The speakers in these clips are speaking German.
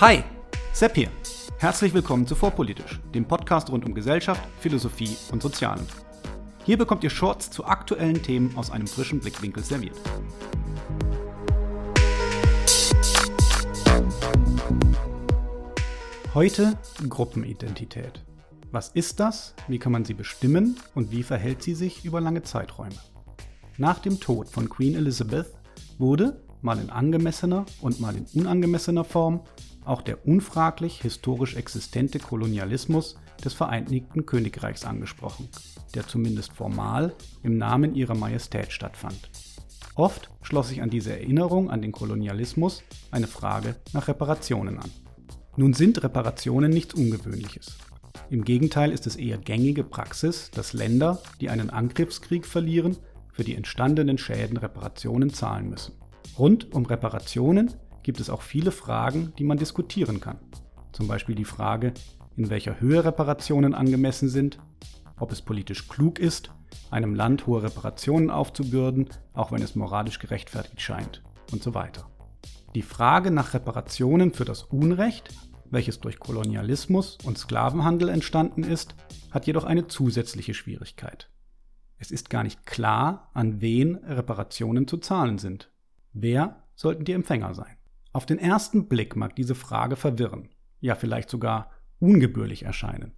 Hi, Sepp hier. Herzlich willkommen zu Vorpolitisch, dem Podcast rund um Gesellschaft, Philosophie und Sozialen. Hier bekommt ihr Shorts zu aktuellen Themen aus einem frischen Blickwinkel serviert. Heute Gruppenidentität. Was ist das? Wie kann man sie bestimmen? Und wie verhält sie sich über lange Zeiträume? Nach dem Tod von Queen Elizabeth wurde, mal in angemessener und mal in unangemessener Form, auch der unfraglich historisch existente Kolonialismus des Vereinigten Königreichs angesprochen, der zumindest formal im Namen ihrer Majestät stattfand. Oft schloss sich an diese Erinnerung an den Kolonialismus eine Frage nach Reparationen an. Nun sind Reparationen nichts Ungewöhnliches. Im Gegenteil ist es eher gängige Praxis, dass Länder, die einen Angriffskrieg verlieren, für die entstandenen Schäden Reparationen zahlen müssen. Rund um Reparationen gibt es auch viele Fragen, die man diskutieren kann. Zum Beispiel die Frage, in welcher Höhe Reparationen angemessen sind, ob es politisch klug ist, einem Land hohe Reparationen aufzubürden, auch wenn es moralisch gerechtfertigt scheint und so weiter. Die Frage nach Reparationen für das Unrecht, welches durch Kolonialismus und Sklavenhandel entstanden ist, hat jedoch eine zusätzliche Schwierigkeit. Es ist gar nicht klar, an wen Reparationen zu zahlen sind. Wer sollten die Empfänger sein? Auf den ersten Blick mag diese Frage verwirren, ja vielleicht sogar ungebührlich erscheinen.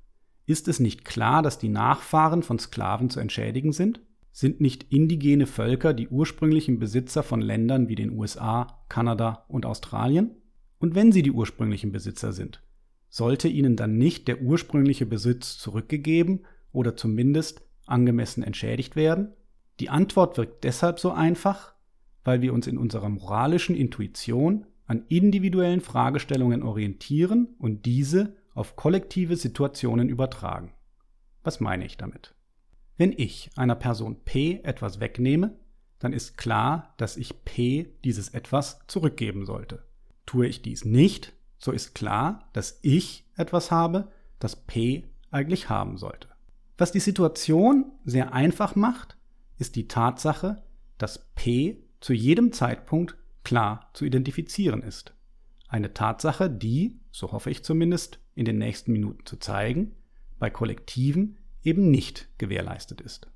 Ist es nicht klar, dass die Nachfahren von Sklaven zu entschädigen sind? Sind nicht indigene Völker die ursprünglichen Besitzer von Ländern wie den USA, Kanada und Australien? Und wenn sie die ursprünglichen Besitzer sind, sollte ihnen dann nicht der ursprüngliche Besitz zurückgegeben oder zumindest angemessen entschädigt werden? Die Antwort wirkt deshalb so einfach, weil wir uns in unserer moralischen Intuition an individuellen Fragestellungen orientieren und diese auf kollektive Situationen übertragen. Was meine ich damit? Wenn ich einer Person P etwas wegnehme, dann ist klar, dass ich P dieses etwas zurückgeben sollte. Tue ich dies nicht, so ist klar, dass ich etwas habe, das P eigentlich haben sollte. Was die Situation sehr einfach macht, ist die Tatsache, dass P zu jedem Zeitpunkt klar zu identifizieren ist. Eine Tatsache, die, so hoffe ich zumindest, in den nächsten Minuten zu zeigen, bei Kollektiven eben nicht gewährleistet ist.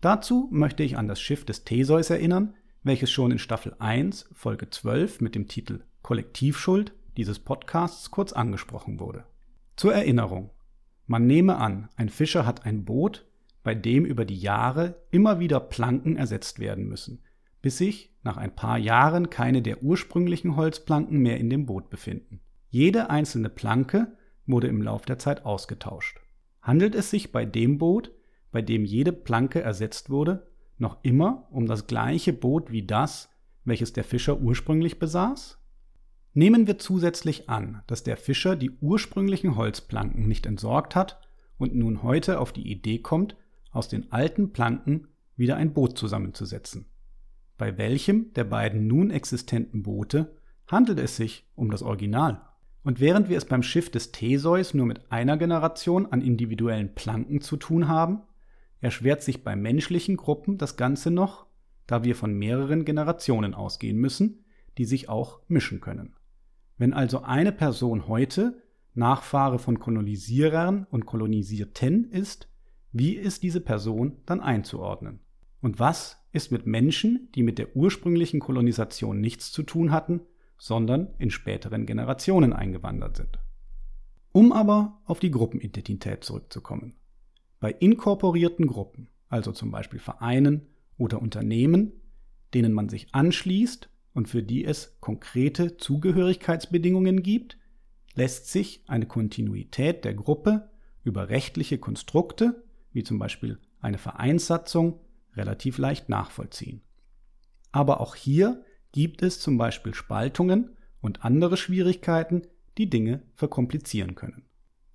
Dazu möchte ich an das Schiff des Theseus erinnern, welches schon in Staffel 1, Folge 12 mit dem Titel Kollektivschuld dieses Podcasts kurz angesprochen wurde. Zur Erinnerung. Man nehme an, ein Fischer hat ein Boot, bei dem über die Jahre immer wieder Planken ersetzt werden müssen, bis sich nach ein paar Jahren keine der ursprünglichen Holzplanken mehr in dem Boot befinden. Jede einzelne Planke wurde im Lauf der Zeit ausgetauscht. Handelt es sich bei dem Boot, bei dem jede Planke ersetzt wurde, noch immer um das gleiche Boot wie das, welches der Fischer ursprünglich besaß? Nehmen wir zusätzlich an, dass der Fischer die ursprünglichen Holzplanken nicht entsorgt hat und nun heute auf die Idee kommt, aus den alten Planken wieder ein Boot zusammenzusetzen. Bei welchem der beiden nun existenten Boote handelt es sich um das Original? Und während wir es beim Schiff des Theseus nur mit einer Generation an individuellen Planken zu tun haben, erschwert sich bei menschlichen Gruppen das Ganze noch, da wir von mehreren Generationen ausgehen müssen, die sich auch mischen können. Wenn also eine Person heute Nachfahre von Kolonisierern und Kolonisierten ist, wie ist diese Person dann einzuordnen? Und was ist mit Menschen, die mit der ursprünglichen Kolonisation nichts zu tun hatten, sondern in späteren Generationen eingewandert sind? Um aber auf die Gruppenidentität zurückzukommen. Bei inkorporierten Gruppen, also zum Beispiel Vereinen oder Unternehmen, denen man sich anschließt und für die es konkrete Zugehörigkeitsbedingungen gibt, lässt sich eine Kontinuität der Gruppe über rechtliche Konstrukte, wie zum Beispiel eine Vereinssatzung, relativ leicht nachvollziehen. Aber auch hier gibt es zum Beispiel Spaltungen und andere Schwierigkeiten, die Dinge verkomplizieren können.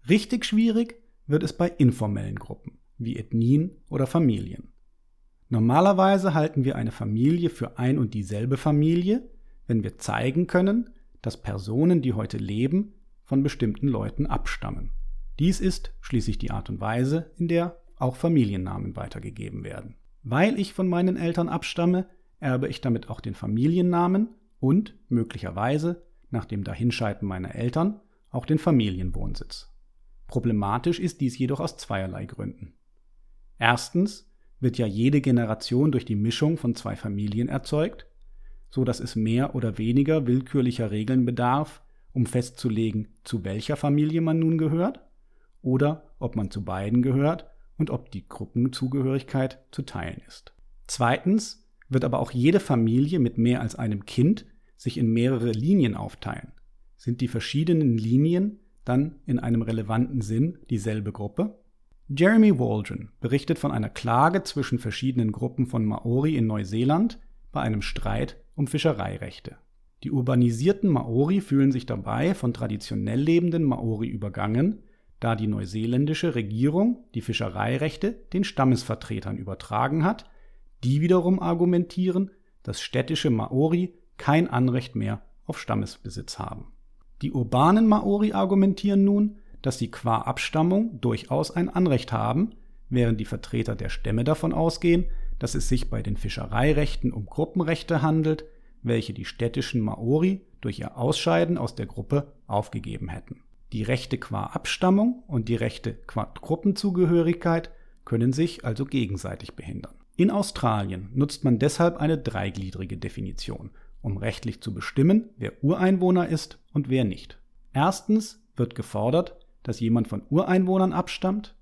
Richtig schwierig wird es bei informellen Gruppen, wie Ethnien oder Familien. Normalerweise halten wir eine Familie für ein und dieselbe Familie, wenn wir zeigen können, dass Personen, die heute leben, von bestimmten Leuten abstammen. Dies ist schließlich die Art und Weise, in der auch Familiennamen weitergegeben werden. Weil ich von meinen Eltern abstamme, erbe ich damit auch den Familiennamen und möglicherweise nach dem Dahinscheiden meiner Eltern auch den Familienwohnsitz. Problematisch ist dies jedoch aus zweierlei Gründen. Erstens wird ja jede Generation durch die Mischung von zwei Familien erzeugt, so dass es mehr oder weniger willkürlicher Regeln bedarf, um festzulegen, zu welcher Familie man nun gehört oder ob man zu beiden gehört und ob die Gruppenzugehörigkeit zu teilen ist. Zweitens wird aber auch jede Familie mit mehr als einem Kind sich in mehrere Linien aufteilen. Sind die verschiedenen Linien dann in einem relevanten Sinn dieselbe Gruppe? Jeremy Waldron berichtet von einer Klage zwischen verschiedenen Gruppen von Maori in Neuseeland bei einem Streit um Fischereirechte. Die urbanisierten Maori fühlen sich dabei von traditionell lebenden Maori übergangen, da die neuseeländische Regierung die Fischereirechte den Stammesvertretern übertragen hat, die wiederum argumentieren, dass städtische Maori kein Anrecht mehr auf Stammesbesitz haben. Die urbanen Maori argumentieren nun, dass sie qua Abstammung durchaus ein Anrecht haben, während die Vertreter der Stämme davon ausgehen, dass es sich bei den Fischereirechten um Gruppenrechte handelt, welche die städtischen Maori durch ihr Ausscheiden aus der Gruppe aufgegeben hätten. Die Rechte qua Abstammung und die Rechte qua Gruppenzugehörigkeit können sich also gegenseitig behindern. In Australien nutzt man deshalb eine dreigliedrige Definition, um rechtlich zu bestimmen, wer Ureinwohner ist und wer nicht. Erstens wird gefordert, dass jemand von Ureinwohnern abstammt.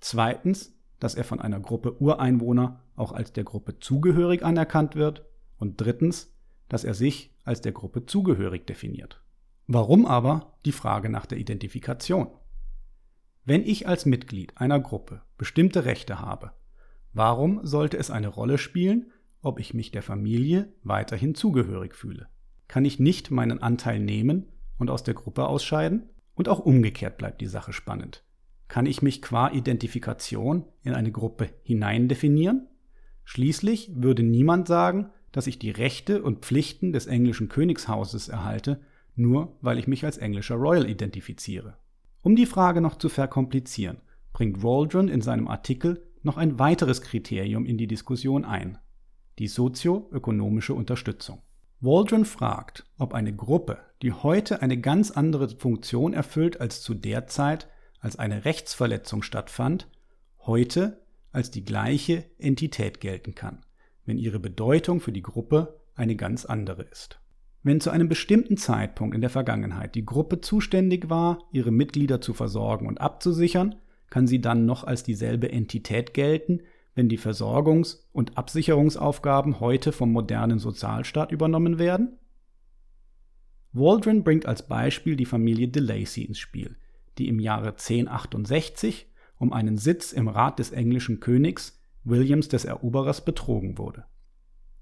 Zweitens, dass er von einer Gruppe Ureinwohner auch als der Gruppe zugehörig anerkannt wird. Und drittens, dass er sich als der Gruppe zugehörig definiert. Warum aber die Frage nach der Identifikation? Wenn ich als Mitglied einer Gruppe bestimmte Rechte habe, warum sollte es eine Rolle spielen, ob ich mich der Familie weiterhin zugehörig fühle? Kann ich nicht meinen Anteil nehmen und aus der Gruppe ausscheiden? Und auch umgekehrt bleibt die Sache spannend. Kann ich mich qua Identifikation in eine Gruppe hineindefinieren? Schließlich würde niemand sagen, dass ich die Rechte und Pflichten des englischen Königshauses erhalte, nur weil ich mich als englischer Royal identifiziere. Um die Frage noch zu verkomplizieren, bringt Waldron in seinem Artikel noch ein weiteres Kriterium in die Diskussion ein, die sozioökonomische Unterstützung. Waldron fragt, ob eine Gruppe, die heute eine ganz andere Funktion erfüllt als zu der Zeit, als eine Rechtsverletzung stattfand, heute als die gleiche Entität gelten kann wenn ihre Bedeutung für die Gruppe eine ganz andere ist. Wenn zu einem bestimmten Zeitpunkt in der Vergangenheit die Gruppe zuständig war, ihre Mitglieder zu versorgen und abzusichern, kann sie dann noch als dieselbe Entität gelten, wenn die Versorgungs- und Absicherungsaufgaben heute vom modernen Sozialstaat übernommen werden? Waldron bringt als Beispiel die Familie de Lacy ins Spiel, die im Jahre 1068 um einen Sitz im Rat des englischen Königs Williams des Eroberers betrogen wurde.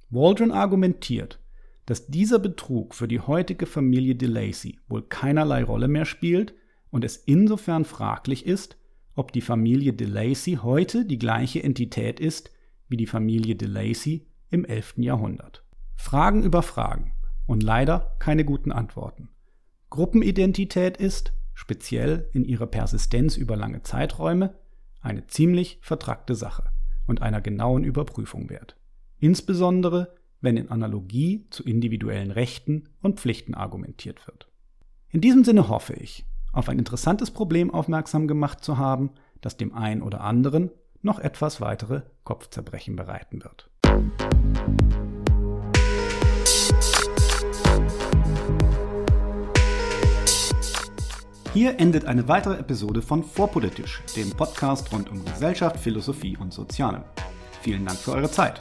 Waldron argumentiert, dass dieser Betrug für die heutige Familie de Lacy wohl keinerlei Rolle mehr spielt und es insofern fraglich ist, ob die Familie de Lacy heute die gleiche Entität ist wie die Familie de Lacy im 11. Jahrhundert. Fragen über Fragen und leider keine guten Antworten. Gruppenidentität ist, speziell in ihrer Persistenz über lange Zeiträume, eine ziemlich vertrackte Sache und einer genauen Überprüfung wert. Insbesondere, wenn in Analogie zu individuellen Rechten und Pflichten argumentiert wird. In diesem Sinne hoffe ich, auf ein interessantes Problem aufmerksam gemacht zu haben, das dem einen oder anderen noch etwas weitere Kopfzerbrechen bereiten wird. Hier endet eine weitere Episode von Vorpolitisch, dem Podcast rund um Gesellschaft, Philosophie und Soziale. Vielen Dank für eure Zeit.